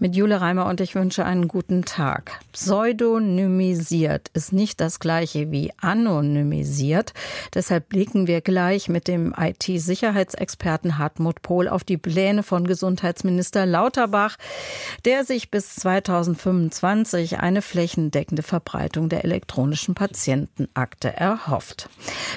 mit Jule Reimer und ich wünsche einen guten Tag. Pseudonymisiert ist nicht das gleiche wie anonymisiert. Deshalb blicken wir gleich mit dem IT-Sicherheitsexperten Hartmut Pohl auf die Pläne von Gesundheitsminister Lauterbach, der sich bis 2025 eine flächendeckende Verbreitung der elektronischen Patientenakte erhofft.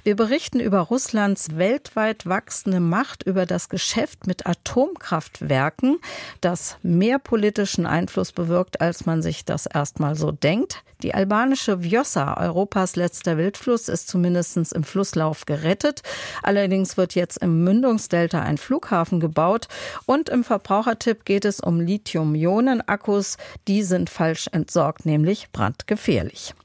Wir berichten über Russlands weltweit wachsende Macht über das Geschäft mit Atomkraftwerken, das mehr Politik politischen Einfluss bewirkt, als man sich das erstmal so denkt. Die albanische Vjosa, Europas letzter Wildfluss, ist zumindest im Flusslauf gerettet. Allerdings wird jetzt im Mündungsdelta ein Flughafen gebaut. Und im Verbrauchertipp geht es um Lithium-Ionen-Akkus. Die sind falsch entsorgt, nämlich brandgefährlich.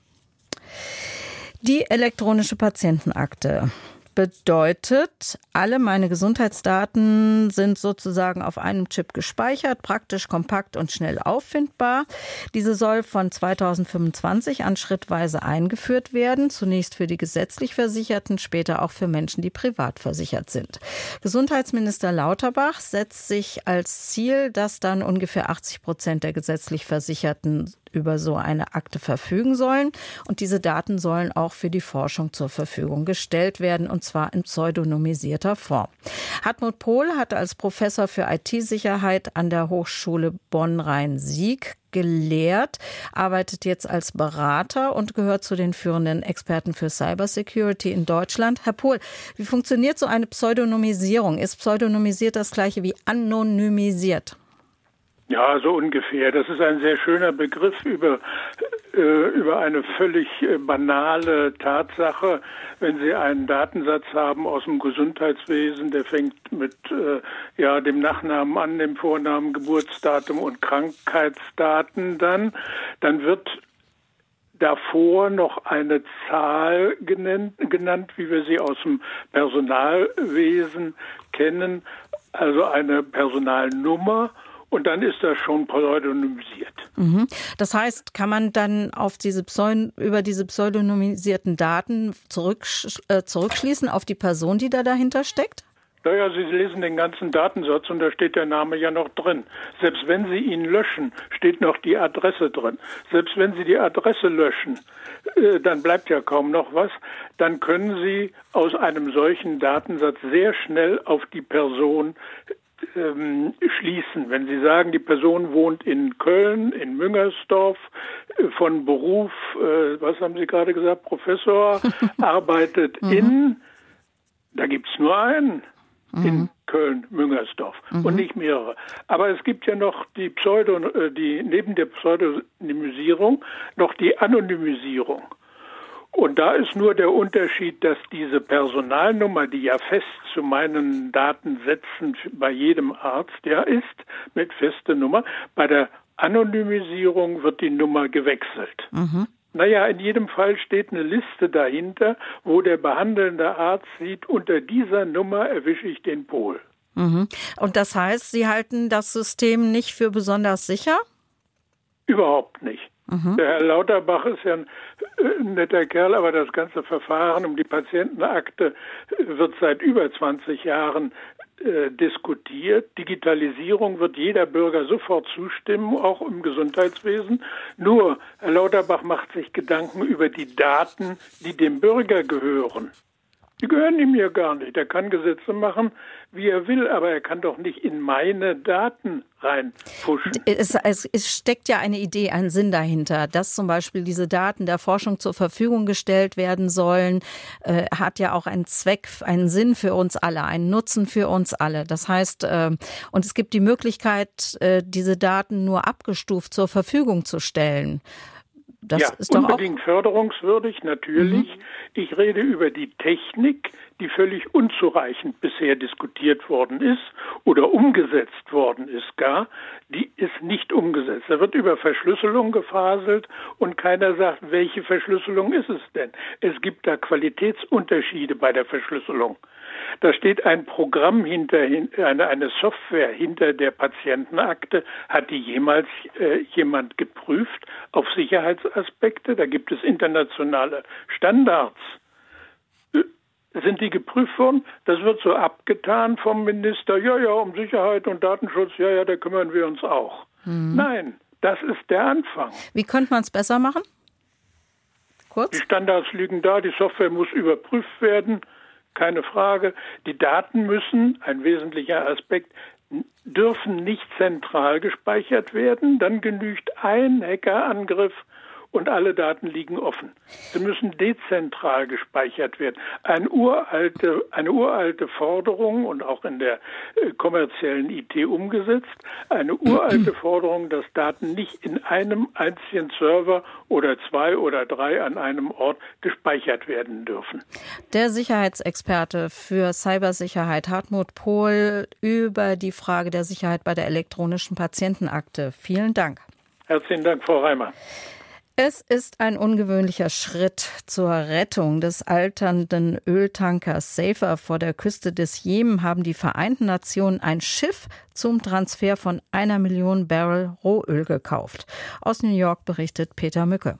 Die elektronische Patientenakte bedeutet, alle meine Gesundheitsdaten sind sozusagen auf einem Chip gespeichert, praktisch kompakt und schnell auffindbar. Diese soll von 2025 an schrittweise eingeführt werden, zunächst für die gesetzlich Versicherten, später auch für Menschen, die privat versichert sind. Gesundheitsminister Lauterbach setzt sich als Ziel, dass dann ungefähr 80 Prozent der gesetzlich Versicherten über so eine Akte verfügen sollen. Und diese Daten sollen auch für die Forschung zur Verfügung gestellt werden, und zwar in pseudonymisierter Form. Hartmut Pohl hat als Professor für IT-Sicherheit an der Hochschule Bonn-Rhein-Sieg gelehrt, arbeitet jetzt als Berater und gehört zu den führenden Experten für Cybersecurity in Deutschland. Herr Pohl, wie funktioniert so eine Pseudonymisierung? Ist pseudonymisiert das gleiche wie anonymisiert? Ja, so ungefähr. Das ist ein sehr schöner Begriff über, äh, über eine völlig äh, banale Tatsache. Wenn Sie einen Datensatz haben aus dem Gesundheitswesen, der fängt mit äh, ja, dem Nachnamen an, dem Vornamen, Geburtsdatum und Krankheitsdaten dann, dann wird davor noch eine Zahl genannt, genannt, wie wir sie aus dem Personalwesen kennen, also eine Personalnummer und dann ist das schon pseudonymisiert. Mhm. Das heißt, kann man dann auf diese Pseud über diese pseudonymisierten Daten zurück, äh, zurückschließen auf die Person, die da dahinter steckt? Naja, Sie lesen den ganzen Datensatz und da steht der Name ja noch drin. Selbst wenn Sie ihn löschen, steht noch die Adresse drin. Selbst wenn Sie die Adresse löschen, äh, dann bleibt ja kaum noch was. Dann können Sie aus einem solchen Datensatz sehr schnell auf die Person ähm, schließen. Wenn Sie sagen, die Person wohnt in Köln, in Müngersdorf, äh, von Beruf, äh, was haben Sie gerade gesagt, Professor, arbeitet mhm. in, da gibt es nur einen, mhm. in Köln-Müngersdorf mhm. und nicht mehrere. Aber es gibt ja noch die Pseudo, äh, die neben der Pseudonymisierung noch die Anonymisierung. Und da ist nur der Unterschied, dass diese Personalnummer, die ja fest zu meinen Datensätzen bei jedem Arzt ja ist, mit fester Nummer, bei der Anonymisierung wird die Nummer gewechselt. Mhm. Naja, in jedem Fall steht eine Liste dahinter, wo der behandelnde Arzt sieht, unter dieser Nummer erwische ich den Pol. Mhm. Und das heißt, Sie halten das System nicht für besonders sicher? Überhaupt nicht. Mhm. Der Herr Lauterbach ist ja ein, äh, netter Kerl, aber das ganze Verfahren um die Patientenakte wird seit über 20 Jahren äh, diskutiert. Digitalisierung wird jeder Bürger sofort zustimmen, auch im Gesundheitswesen. Nur Herr Lauterbach macht sich Gedanken über die Daten, die dem Bürger gehören. Die gehören ihm ja gar nicht. Er kann Gesetze machen, wie er will, aber er kann doch nicht in meine Daten reinpushen. Es, es, es, steckt ja eine Idee, ein Sinn dahinter, dass zum Beispiel diese Daten der Forschung zur Verfügung gestellt werden sollen, äh, hat ja auch einen Zweck, einen Sinn für uns alle, einen Nutzen für uns alle. Das heißt, äh, und es gibt die Möglichkeit, äh, diese Daten nur abgestuft zur Verfügung zu stellen. Das ja, ist doch unbedingt förderungswürdig, natürlich. Mhm. Ich rede über die Technik, die völlig unzureichend bisher diskutiert worden ist oder umgesetzt worden ist gar. Die ist nicht umgesetzt. Da wird über Verschlüsselung gefaselt und keiner sagt, welche Verschlüsselung ist es denn? Es gibt da Qualitätsunterschiede bei der Verschlüsselung. Da steht ein Programm hinter, eine, Software hinter der Patientenakte. Hat die jemals äh, jemand geprüft auf Sicherheitsaspekte? Da gibt es internationale Standards. Sind die geprüft worden? Das wird so abgetan vom Minister. Ja, ja, um Sicherheit und Datenschutz, ja, ja, da kümmern wir uns auch. Mhm. Nein, das ist der Anfang. Wie könnte man es besser machen? Kurz? Die Standards liegen da, die Software muss überprüft werden, keine Frage. Die Daten müssen, ein wesentlicher Aspekt, dürfen nicht zentral gespeichert werden. Dann genügt ein Hackerangriff und alle Daten liegen offen. Sie müssen dezentral gespeichert werden. Eine uralte, eine uralte Forderung und auch in der äh, kommerziellen IT umgesetzt, eine uralte Forderung, dass Daten nicht in einem einzigen Server oder zwei oder drei an einem Ort gespeichert werden dürfen. Der Sicherheitsexperte für Cybersicherheit Hartmut Pohl über die Frage der Sicherheit bei der elektronischen Patientenakte. Vielen Dank. Herzlichen Dank, Frau Reimer. Es ist ein ungewöhnlicher Schritt zur Rettung des alternden Öltankers Safer vor der Küste des Jemen haben die Vereinten Nationen ein Schiff zum Transfer von einer Million Barrel Rohöl gekauft. Aus New York berichtet Peter Mücke.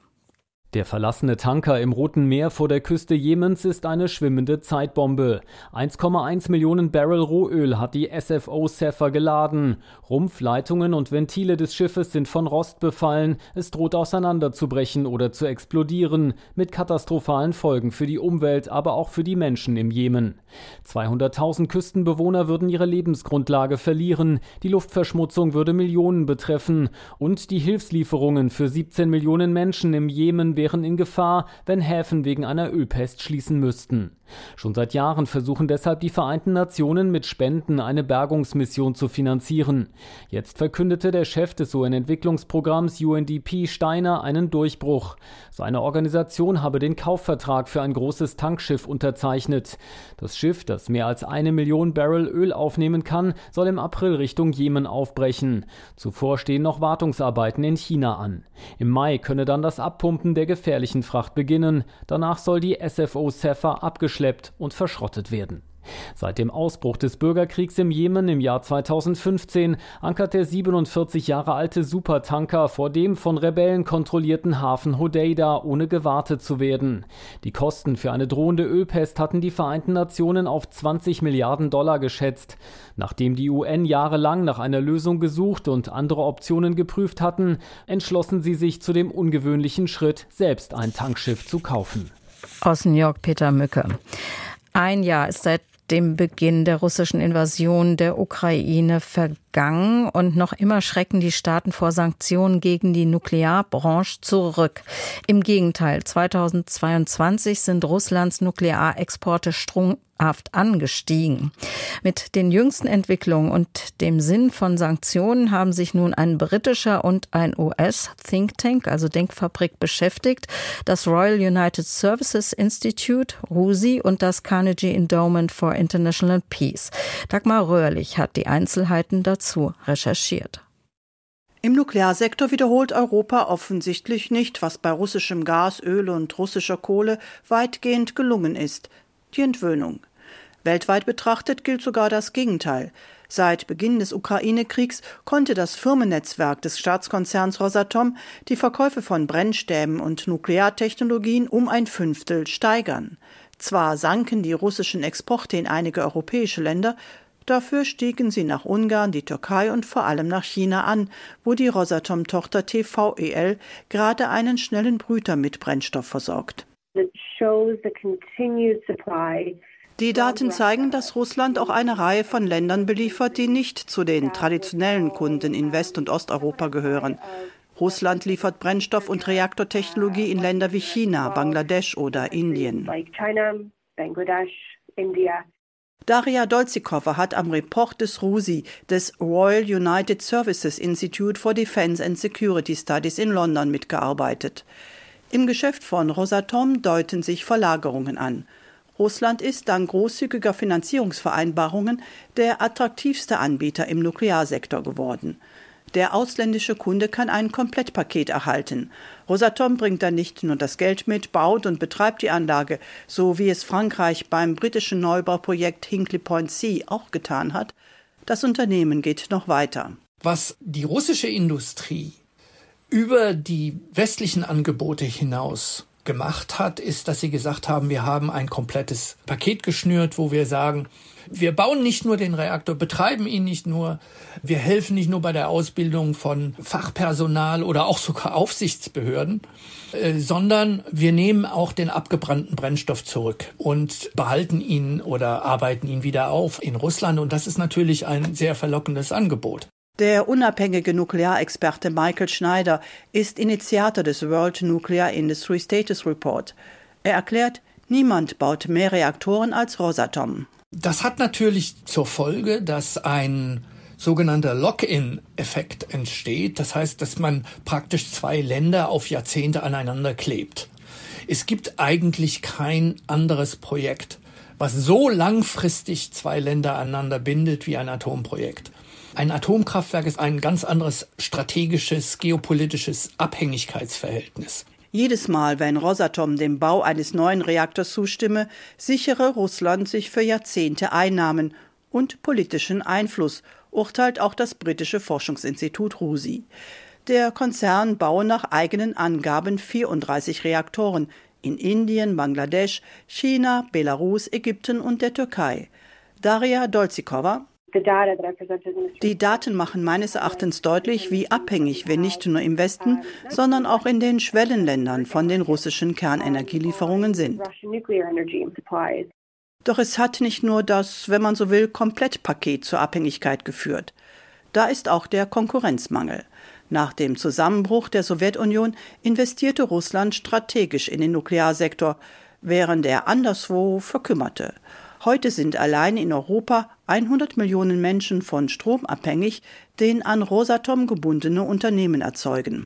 Der verlassene Tanker im Roten Meer vor der Küste Jemens ist eine schwimmende Zeitbombe. 1,1 Millionen Barrel Rohöl hat die SFO Sapphire geladen. Rumpf, Leitungen und Ventile des Schiffes sind von Rost befallen. Es droht auseinanderzubrechen oder zu explodieren, mit katastrophalen Folgen für die Umwelt, aber auch für die Menschen im Jemen. 200.000 Küstenbewohner würden ihre Lebensgrundlage verlieren. Die Luftverschmutzung würde Millionen betreffen. Und die Hilfslieferungen für 17 Millionen Menschen im Jemen wären in Gefahr, wenn Häfen wegen einer Ölpest schließen müssten. Schon seit Jahren versuchen deshalb die Vereinten Nationen mit Spenden eine Bergungsmission zu finanzieren. Jetzt verkündete der Chef des UN-Entwicklungsprogramms UNDP Steiner einen Durchbruch. Seine Organisation habe den Kaufvertrag für ein großes Tankschiff unterzeichnet. Das Schiff, das mehr als eine Million Barrel Öl aufnehmen kann, soll im April Richtung Jemen aufbrechen. Zuvor stehen noch Wartungsarbeiten in China an. Im Mai könne dann das Abpumpen der gefährlichen Fracht beginnen. Danach soll die SFO Sapphire abgeschlossen abgeschleppt und verschrottet werden. Seit dem Ausbruch des Bürgerkriegs im Jemen im Jahr 2015 ankert der 47 Jahre alte Supertanker vor dem von Rebellen kontrollierten Hafen Hodeida, ohne gewartet zu werden. Die Kosten für eine drohende Ölpest hatten die Vereinten Nationen auf 20 Milliarden Dollar geschätzt. Nachdem die UN jahrelang nach einer Lösung gesucht und andere Optionen geprüft hatten, entschlossen sie sich zu dem ungewöhnlichen Schritt, selbst ein Tankschiff zu kaufen. Aus New York Peter Mücke. Ein Jahr ist seit dem Beginn der russischen Invasion der Ukraine vergangen und noch immer schrecken die Staaten vor Sanktionen gegen die Nuklearbranche zurück. Im Gegenteil, 2022 sind Russlands Nuklearexporte haft angestiegen. Mit den jüngsten Entwicklungen und dem Sinn von Sanktionen haben sich nun ein britischer und ein US-Think Tank, also Denkfabrik, beschäftigt. Das Royal United Services Institute, RUSI und das Carnegie Endowment for International Peace. Dagmar Röhrlich hat die Einzelheiten dazu recherchiert. Im Nuklearsektor wiederholt Europa offensichtlich nicht, was bei russischem Gas, Öl und russischer Kohle weitgehend gelungen ist, die Entwöhnung. Weltweit betrachtet gilt sogar das Gegenteil. Seit Beginn des Ukraine-Kriegs konnte das Firmennetzwerk des Staatskonzerns Rosatom die Verkäufe von Brennstäben und Nukleartechnologien um ein Fünftel steigern. Zwar sanken die russischen Exporte in einige europäische Länder, dafür stiegen sie nach Ungarn, die Türkei und vor allem nach China an, wo die Rosatom-Tochter TVEL gerade einen schnellen Brüter mit Brennstoff versorgt. It shows the continued supply die Daten zeigen, dass Russland auch eine Reihe von Ländern beliefert, die nicht zu den traditionellen Kunden in West- und Osteuropa gehören. Russland liefert Brennstoff und Reaktortechnologie in Länder wie China, Bangladesch oder Indien. Daria Dolzikova hat am Report des RUSI, des Royal United Services Institute for Defense and Security Studies in London mitgearbeitet. Im Geschäft von Rosatom deuten sich Verlagerungen an. Russland ist dank großzügiger Finanzierungsvereinbarungen der attraktivste Anbieter im Nuklearsektor geworden. Der ausländische Kunde kann ein Komplettpaket erhalten. Rosatom bringt dann nicht nur das Geld mit, baut und betreibt die Anlage, so wie es Frankreich beim britischen Neubauprojekt Hinkley Point C auch getan hat. Das Unternehmen geht noch weiter. Was die russische Industrie über die westlichen Angebote hinaus gemacht hat, ist, dass sie gesagt haben, wir haben ein komplettes Paket geschnürt, wo wir sagen, wir bauen nicht nur den Reaktor, betreiben ihn nicht nur, wir helfen nicht nur bei der Ausbildung von Fachpersonal oder auch sogar Aufsichtsbehörden, äh, sondern wir nehmen auch den abgebrannten Brennstoff zurück und behalten ihn oder arbeiten ihn wieder auf in Russland. Und das ist natürlich ein sehr verlockendes Angebot. Der unabhängige Nuklearexperte Michael Schneider ist Initiator des World Nuclear Industry Status Report. Er erklärt, niemand baut mehr Reaktoren als Rosatom. Das hat natürlich zur Folge, dass ein sogenannter Lock-in-Effekt entsteht. Das heißt, dass man praktisch zwei Länder auf Jahrzehnte aneinander klebt. Es gibt eigentlich kein anderes Projekt, was so langfristig zwei Länder aneinander bindet wie ein Atomprojekt. Ein Atomkraftwerk ist ein ganz anderes strategisches, geopolitisches Abhängigkeitsverhältnis. Jedes Mal, wenn Rosatom dem Bau eines neuen Reaktors zustimme, sichere Russland sich für Jahrzehnte Einnahmen und politischen Einfluss, urteilt auch das britische Forschungsinstitut RUSI. Der Konzern baue nach eigenen Angaben 34 Reaktoren in Indien, Bangladesch, China, Belarus, Ägypten und der Türkei. Daria Dolzikova, die Daten machen meines Erachtens deutlich, wie abhängig wir nicht nur im Westen, sondern auch in den Schwellenländern von den russischen Kernenergielieferungen sind. Doch es hat nicht nur das, wenn man so will, Komplettpaket zur Abhängigkeit geführt. Da ist auch der Konkurrenzmangel. Nach dem Zusammenbruch der Sowjetunion investierte Russland strategisch in den Nuklearsektor, während er anderswo verkümmerte. Heute sind allein in Europa 100 Millionen Menschen von Strom abhängig, den an Rosatom gebundene Unternehmen erzeugen.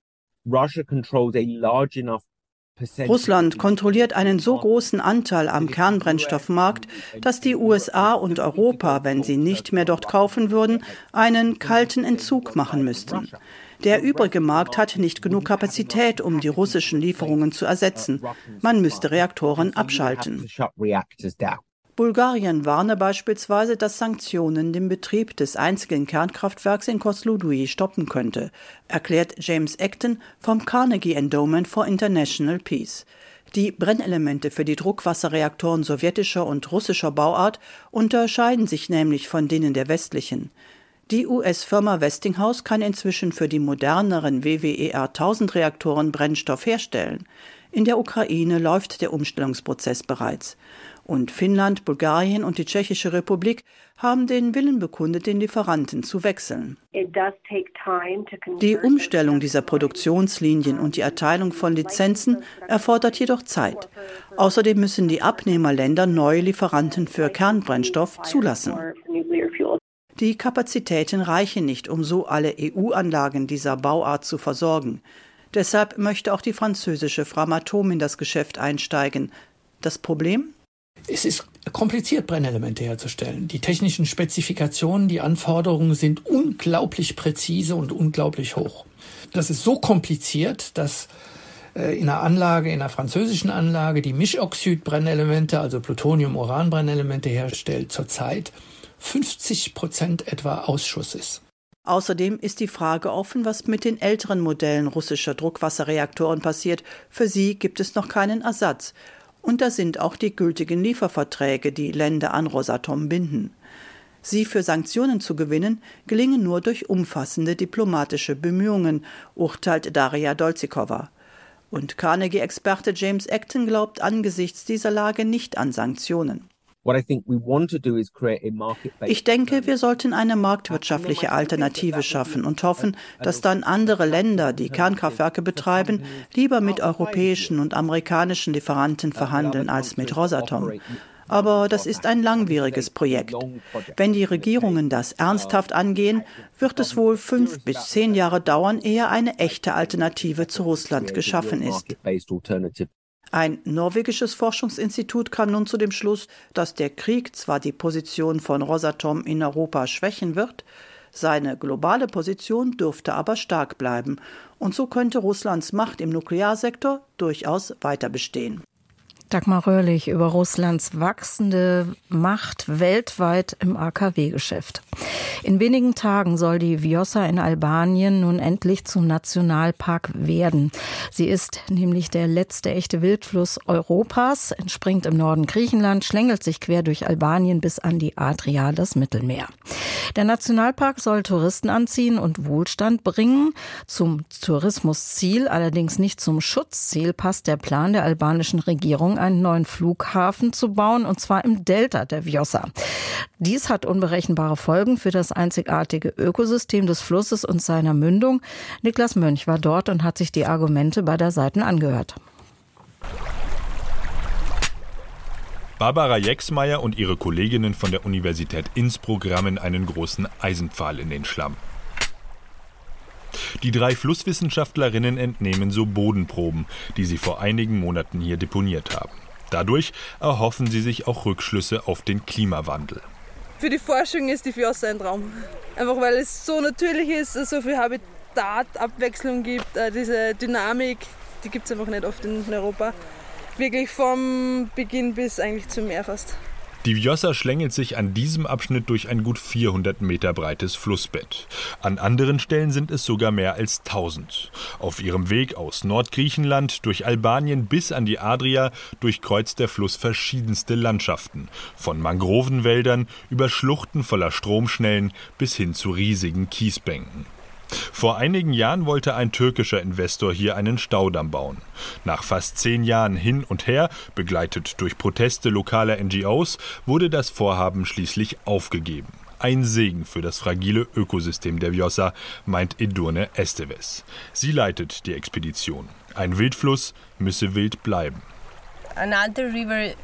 Russland kontrolliert einen so großen Anteil am Kernbrennstoffmarkt, dass die USA und Europa, wenn sie nicht mehr dort kaufen würden, einen kalten Entzug machen müssten. Der übrige Markt hat nicht genug Kapazität, um die russischen Lieferungen zu ersetzen. Man müsste Reaktoren abschalten. Bulgarien warne beispielsweise, dass Sanktionen den Betrieb des einzigen Kernkraftwerks in Kozloduy stoppen könnte, erklärt James Acton vom Carnegie Endowment for International Peace. Die Brennelemente für die Druckwasserreaktoren sowjetischer und russischer Bauart unterscheiden sich nämlich von denen der westlichen. Die US-Firma Westinghouse kann inzwischen für die moderneren WWER 1000 Reaktoren Brennstoff herstellen. In der Ukraine läuft der Umstellungsprozess bereits. Und Finnland, Bulgarien und die Tschechische Republik haben den Willen bekundet, den Lieferanten zu wechseln. Die Umstellung dieser Produktionslinien und die Erteilung von Lizenzen erfordert jedoch Zeit. Außerdem müssen die Abnehmerländer neue Lieferanten für Kernbrennstoff zulassen. Die Kapazitäten reichen nicht, um so alle EU-Anlagen dieser Bauart zu versorgen. Deshalb möchte auch die französische Framatom in das Geschäft einsteigen. Das Problem? Es ist kompliziert, Brennelemente herzustellen. Die technischen Spezifikationen, die Anforderungen sind unglaublich präzise und unglaublich hoch. Das ist so kompliziert, dass äh, in einer Anlage, in einer französischen Anlage, die Mischoxid-Brennelemente, also Plutonium-Uran-Brennelemente herstellt, zurzeit 50 Prozent etwa Ausschuss ist. Außerdem ist die Frage offen, was mit den älteren Modellen russischer Druckwasserreaktoren passiert. Für sie gibt es noch keinen Ersatz. Und da sind auch die gültigen Lieferverträge, die Länder an Rosatom binden. Sie für Sanktionen zu gewinnen, gelingen nur durch umfassende diplomatische Bemühungen, urteilt Daria Dolzikova. Und Carnegie-Experte James Acton glaubt angesichts dieser Lage nicht an Sanktionen. Ich denke, wir sollten eine marktwirtschaftliche Alternative schaffen und hoffen, dass dann andere Länder, die Kernkraftwerke betreiben, lieber mit europäischen und amerikanischen Lieferanten verhandeln als mit Rosatom. Aber das ist ein langwieriges Projekt. Wenn die Regierungen das ernsthaft angehen, wird es wohl fünf bis zehn Jahre dauern, ehe eine echte Alternative zu Russland geschaffen ist. Ein norwegisches Forschungsinstitut kam nun zu dem Schluss, dass der Krieg zwar die Position von Rosatom in Europa schwächen wird, seine globale Position dürfte aber stark bleiben, und so könnte Russlands Macht im Nuklearsektor durchaus weiter bestehen. Dagmar Röhrlich über Russlands wachsende Macht weltweit im AKW-Geschäft. In wenigen Tagen soll die Vjosa in Albanien nun endlich zum Nationalpark werden. Sie ist nämlich der letzte echte Wildfluss Europas, entspringt im Norden Griechenland, schlängelt sich quer durch Albanien bis an die Adria, das Mittelmeer. Der Nationalpark soll Touristen anziehen und Wohlstand bringen. Zum Tourismusziel, allerdings nicht zum Schutzziel, passt der Plan der albanischen Regierung, einen neuen Flughafen zu bauen, und zwar im Delta der Vjosa. Dies hat unberechenbare Folgen für das einzigartige Ökosystem des Flusses und seiner Mündung. Niklas Mönch war dort und hat sich die Argumente beider Seiten angehört. Barbara Jexmeier und ihre Kolleginnen von der Universität Innsbruck rammen einen großen Eisenpfahl in den Schlamm. Die drei Flusswissenschaftlerinnen entnehmen so Bodenproben, die sie vor einigen Monaten hier deponiert haben. Dadurch erhoffen sie sich auch Rückschlüsse auf den Klimawandel. Für die Forschung ist die Fiossa ein Traum. Einfach weil es so natürlich ist, so viel Habitatabwechslung gibt, äh, diese Dynamik, die gibt es einfach nicht oft in Europa wirklich vom Beginn bis eigentlich zum Meer fast. Die Vjosa schlängelt sich an diesem Abschnitt durch ein gut 400 Meter breites Flussbett. An anderen Stellen sind es sogar mehr als 1000. Auf ihrem Weg aus Nordgriechenland durch Albanien bis an die Adria durchkreuzt der Fluss verschiedenste Landschaften. Von Mangrovenwäldern über Schluchten voller Stromschnellen bis hin zu riesigen Kiesbänken. Vor einigen Jahren wollte ein türkischer Investor hier einen Staudamm bauen. Nach fast zehn Jahren hin und her, begleitet durch Proteste lokaler NGOs, wurde das Vorhaben schließlich aufgegeben. Ein Segen für das fragile Ökosystem der Vjosa, meint Edurne Esteves. Sie leitet die Expedition. Ein Wildfluss müsse wild bleiben. An alter river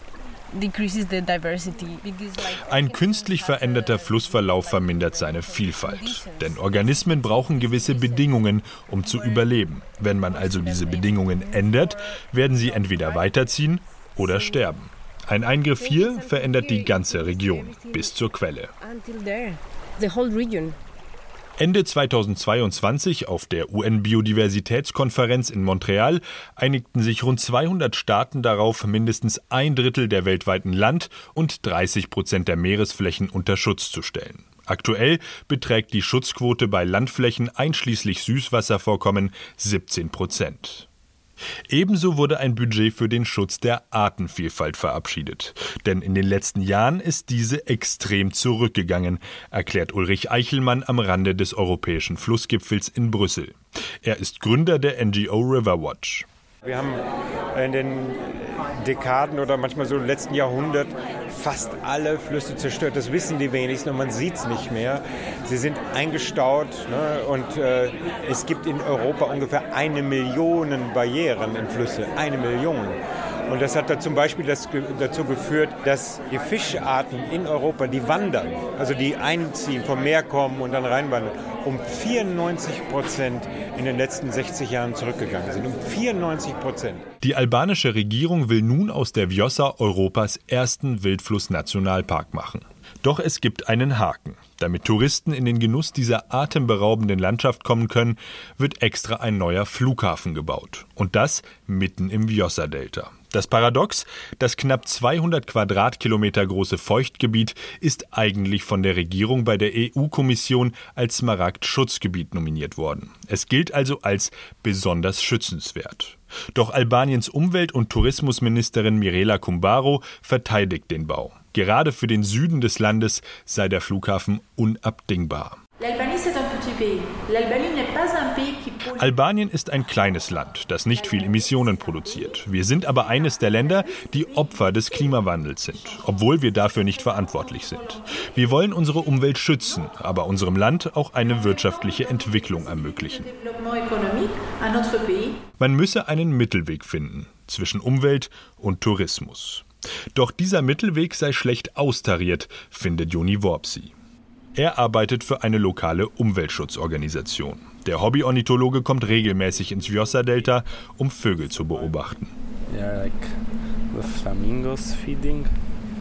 ein künstlich veränderter Flussverlauf vermindert seine Vielfalt. Denn Organismen brauchen gewisse Bedingungen, um zu überleben. Wenn man also diese Bedingungen ändert, werden sie entweder weiterziehen oder sterben. Ein Eingriff hier verändert die ganze Region bis zur Quelle. Ende 2022 auf der UN-Biodiversitätskonferenz in Montreal einigten sich rund 200 Staaten darauf, mindestens ein Drittel der weltweiten Land- und 30 Prozent der Meeresflächen unter Schutz zu stellen. Aktuell beträgt die Schutzquote bei Landflächen einschließlich Süßwasservorkommen 17 Prozent. Ebenso wurde ein Budget für den Schutz der Artenvielfalt verabschiedet. Denn in den letzten Jahren ist diese extrem zurückgegangen, erklärt Ulrich Eichelmann am Rande des europäischen Flussgipfels in Brüssel. Er ist Gründer der NGO Riverwatch. Wir haben in den Dekaden oder manchmal so im letzten Jahrhundert fast alle Flüsse zerstört. Das wissen die wenigsten und man sieht es nicht mehr. Sie sind eingestaut ne? und äh, es gibt in Europa ungefähr eine Million Barrieren in Flüsse. Eine Million. Und das hat da zum Beispiel das, dazu geführt, dass die Fischarten in Europa, die wandern, also die einziehen, vom Meer kommen und dann reinwandern, um 94 Prozent in den letzten 60 Jahren zurückgegangen sind. Um 94 Prozent. Die albanische Regierung will nun aus der Vjosa Europas ersten Wildfluss-Nationalpark machen. Doch es gibt einen Haken. Damit Touristen in den Genuss dieser atemberaubenden Landschaft kommen können, wird extra ein neuer Flughafen gebaut. Und das mitten im Vjosa-Delta. Das Paradox, das knapp 200 Quadratkilometer große Feuchtgebiet ist eigentlich von der Regierung bei der EU-Kommission als Smaragd-Schutzgebiet nominiert worden. Es gilt also als besonders schützenswert. Doch Albaniens Umwelt- und Tourismusministerin Mirela Kumbaro verteidigt den Bau. Gerade für den Süden des Landes sei der Flughafen unabdingbar. Albanien ist ein kleines Land, das nicht viel Emissionen produziert. Wir sind aber eines der Länder, die Opfer des Klimawandels sind, obwohl wir dafür nicht verantwortlich sind. Wir wollen unsere Umwelt schützen, aber unserem Land auch eine wirtschaftliche Entwicklung ermöglichen. Man müsse einen Mittelweg finden zwischen Umwelt und Tourismus. Doch dieser Mittelweg sei schlecht austariert, findet Joni Worpsi. Er arbeitet für eine lokale Umweltschutzorganisation. Der Hobbyornithologe kommt regelmäßig ins Vjosa-Delta, um Vögel zu beobachten.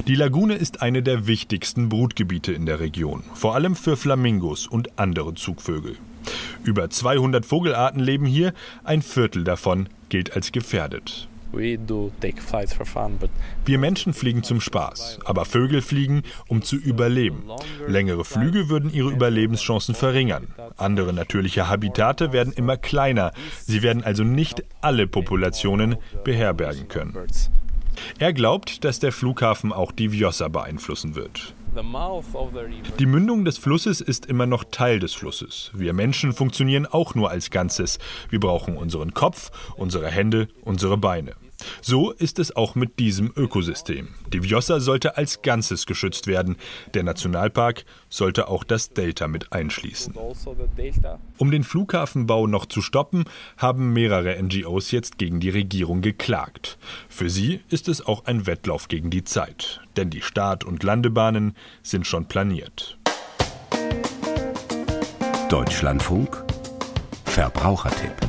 Die Lagune ist eine der wichtigsten Brutgebiete in der Region, vor allem für Flamingos und andere Zugvögel. Über 200 Vogelarten leben hier, ein Viertel davon gilt als gefährdet. Wir Menschen fliegen zum Spaß, aber Vögel fliegen, um zu überleben. Längere Flüge würden ihre Überlebenschancen verringern. Andere natürliche Habitate werden immer kleiner. Sie werden also nicht alle Populationen beherbergen können. Er glaubt, dass der Flughafen auch die Vjosa beeinflussen wird. Die Mündung des Flusses ist immer noch Teil des Flusses. Wir Menschen funktionieren auch nur als Ganzes. Wir brauchen unseren Kopf, unsere Hände, unsere Beine. So ist es auch mit diesem Ökosystem. Die Vjosa sollte als Ganzes geschützt werden. Der Nationalpark sollte auch das Delta mit einschließen. Um den Flughafenbau noch zu stoppen, haben mehrere NGOs jetzt gegen die Regierung geklagt. Für sie ist es auch ein Wettlauf gegen die Zeit, denn die Start- und Landebahnen sind schon planiert. Deutschlandfunk Verbrauchertipp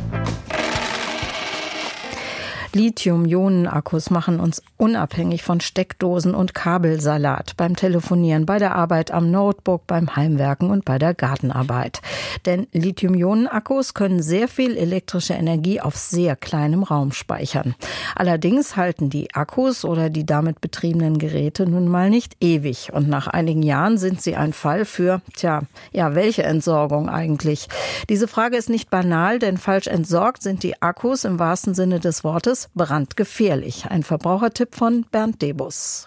Lithium-Ionen-Akkus machen uns unabhängig von Steckdosen und Kabelsalat beim Telefonieren, bei der Arbeit am Notebook, beim Heimwerken und bei der Gartenarbeit. Denn Lithium-Ionen-Akkus können sehr viel elektrische Energie auf sehr kleinem Raum speichern. Allerdings halten die Akkus oder die damit betriebenen Geräte nun mal nicht ewig und nach einigen Jahren sind sie ein Fall für, tja, ja, welche Entsorgung eigentlich? Diese Frage ist nicht banal, denn falsch entsorgt sind die Akkus im wahrsten Sinne des Wortes Autos brandgefährlich. Ein Verbrauchertipp von Bernd Debus.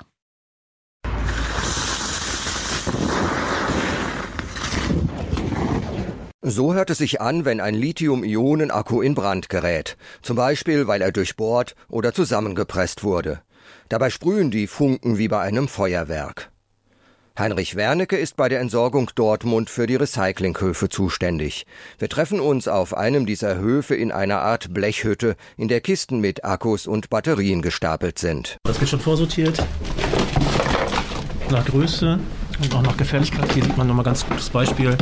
So hört es sich an, wenn ein Lithium-Ionen-Akku in Brand gerät. Zum Beispiel, weil er durchbohrt oder zusammengepresst wurde. Dabei sprühen die Funken wie bei einem Feuerwerk. Heinrich Wernecke ist bei der Entsorgung Dortmund für die Recyclinghöfe zuständig. Wir treffen uns auf einem dieser Höfe in einer Art Blechhütte, in der Kisten mit Akkus und Batterien gestapelt sind. Das wird schon vorsortiert. Nach Größe und auch nach Gefälligkeit. Hier sieht man nochmal ganz gutes Beispiel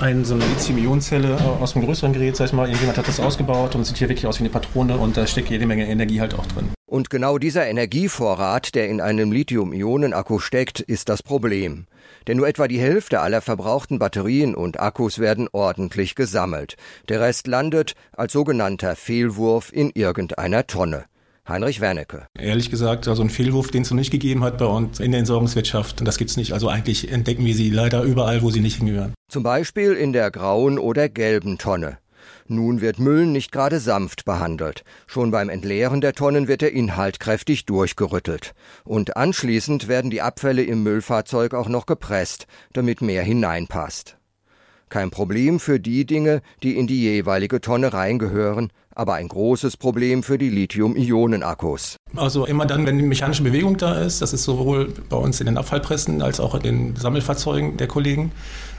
ein, so eine Lithium-Ionen-Zelle aus einem größeren Gerät, sag ich mal. Irgendjemand hat das ausgebaut und sieht hier wirklich aus wie eine Patrone und da steckt jede Menge Energie halt auch drin. Und genau dieser Energievorrat, der in einem Lithium-Ionen-Akku steckt, ist das Problem. Denn nur etwa die Hälfte aller verbrauchten Batterien und Akkus werden ordentlich gesammelt. Der Rest landet als sogenannter Fehlwurf in irgendeiner Tonne. Heinrich Wernecke. Ehrlich gesagt, also ein Fehlwurf, den es noch nicht gegeben hat bei uns in der Entsorgungswirtschaft, das gibt es nicht. Also eigentlich entdecken wir sie leider überall, wo sie nicht hingehören. Zum Beispiel in der grauen oder gelben Tonne. Nun wird Müll nicht gerade sanft behandelt. Schon beim Entleeren der Tonnen wird der Inhalt kräftig durchgerüttelt. Und anschließend werden die Abfälle im Müllfahrzeug auch noch gepresst, damit mehr hineinpasst. Kein Problem für die Dinge, die in die jeweilige Tonne reingehören, aber ein großes Problem für die Lithium-Ionen-Akkus. Also immer dann, wenn die mechanische Bewegung da ist, das ist sowohl bei uns in den Abfallpressen als auch in den Sammelfahrzeugen der Kollegen,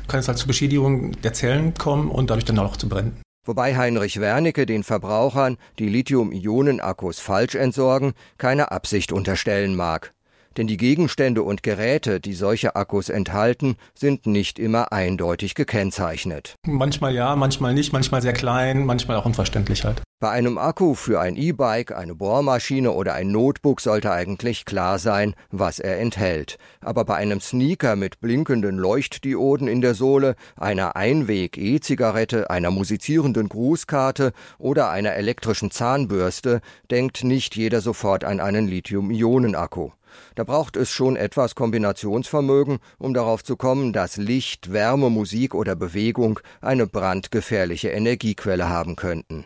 kann es halt zu Beschädigung der Zellen kommen und dadurch dann auch zu brennen. Wobei Heinrich Wernicke den Verbrauchern, die Lithium-Ionen-Akkus falsch entsorgen, keine Absicht unterstellen mag denn die Gegenstände und Geräte, die solche Akkus enthalten, sind nicht immer eindeutig gekennzeichnet. Manchmal ja, manchmal nicht, manchmal sehr klein, manchmal auch unverständlich halt. Bei einem Akku für ein E-Bike, eine Bohrmaschine oder ein Notebook sollte eigentlich klar sein, was er enthält. Aber bei einem Sneaker mit blinkenden Leuchtdioden in der Sohle, einer Einweg-E-Zigarette, einer musizierenden Grußkarte oder einer elektrischen Zahnbürste denkt nicht jeder sofort an einen Lithium-Ionen-Akku. Da braucht es schon etwas Kombinationsvermögen, um darauf zu kommen, dass Licht, Wärme, Musik oder Bewegung eine brandgefährliche Energiequelle haben könnten.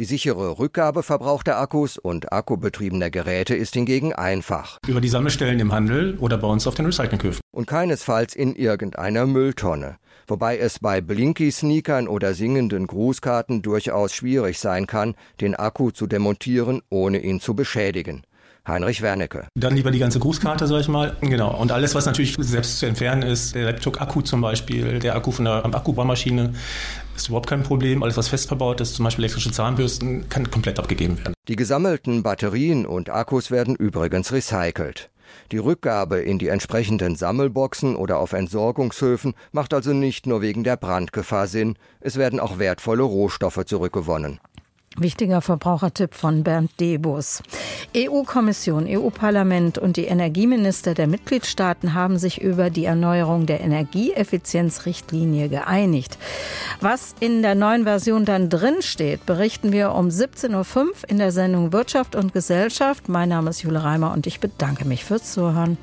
Die sichere Rückgabe verbrauchter Akkus und akkubetriebener Geräte ist hingegen einfach. Über die Sammelstellen im Handel oder bei uns auf den Recyclinghöfen. Und keinesfalls in irgendeiner Mülltonne. Wobei es bei Blinky-Sneakern oder singenden Grußkarten durchaus schwierig sein kann, den Akku zu demontieren, ohne ihn zu beschädigen. Heinrich Wernecke. Dann lieber die ganze Grußkarte, sag ich mal. Genau. Und alles, was natürlich selbst zu entfernen ist, der Laptop-Akku zum Beispiel, der Akku von der Akkubohrmaschine, ist überhaupt kein Problem. Alles, was fest verbaut ist, zum Beispiel elektrische Zahnbürsten, kann komplett abgegeben werden. Die gesammelten Batterien und Akkus werden übrigens recycelt. Die Rückgabe in die entsprechenden Sammelboxen oder auf Entsorgungshöfen macht also nicht nur wegen der Brandgefahr Sinn, es werden auch wertvolle Rohstoffe zurückgewonnen. Wichtiger Verbrauchertipp von Bernd Debus. EU-Kommission, EU-Parlament und die Energieminister der Mitgliedstaaten haben sich über die Erneuerung der Energieeffizienzrichtlinie geeinigt. Was in der neuen Version dann drin steht, berichten wir um 17.05 Uhr in der Sendung Wirtschaft und Gesellschaft. Mein Name ist Jule Reimer und ich bedanke mich fürs Zuhören.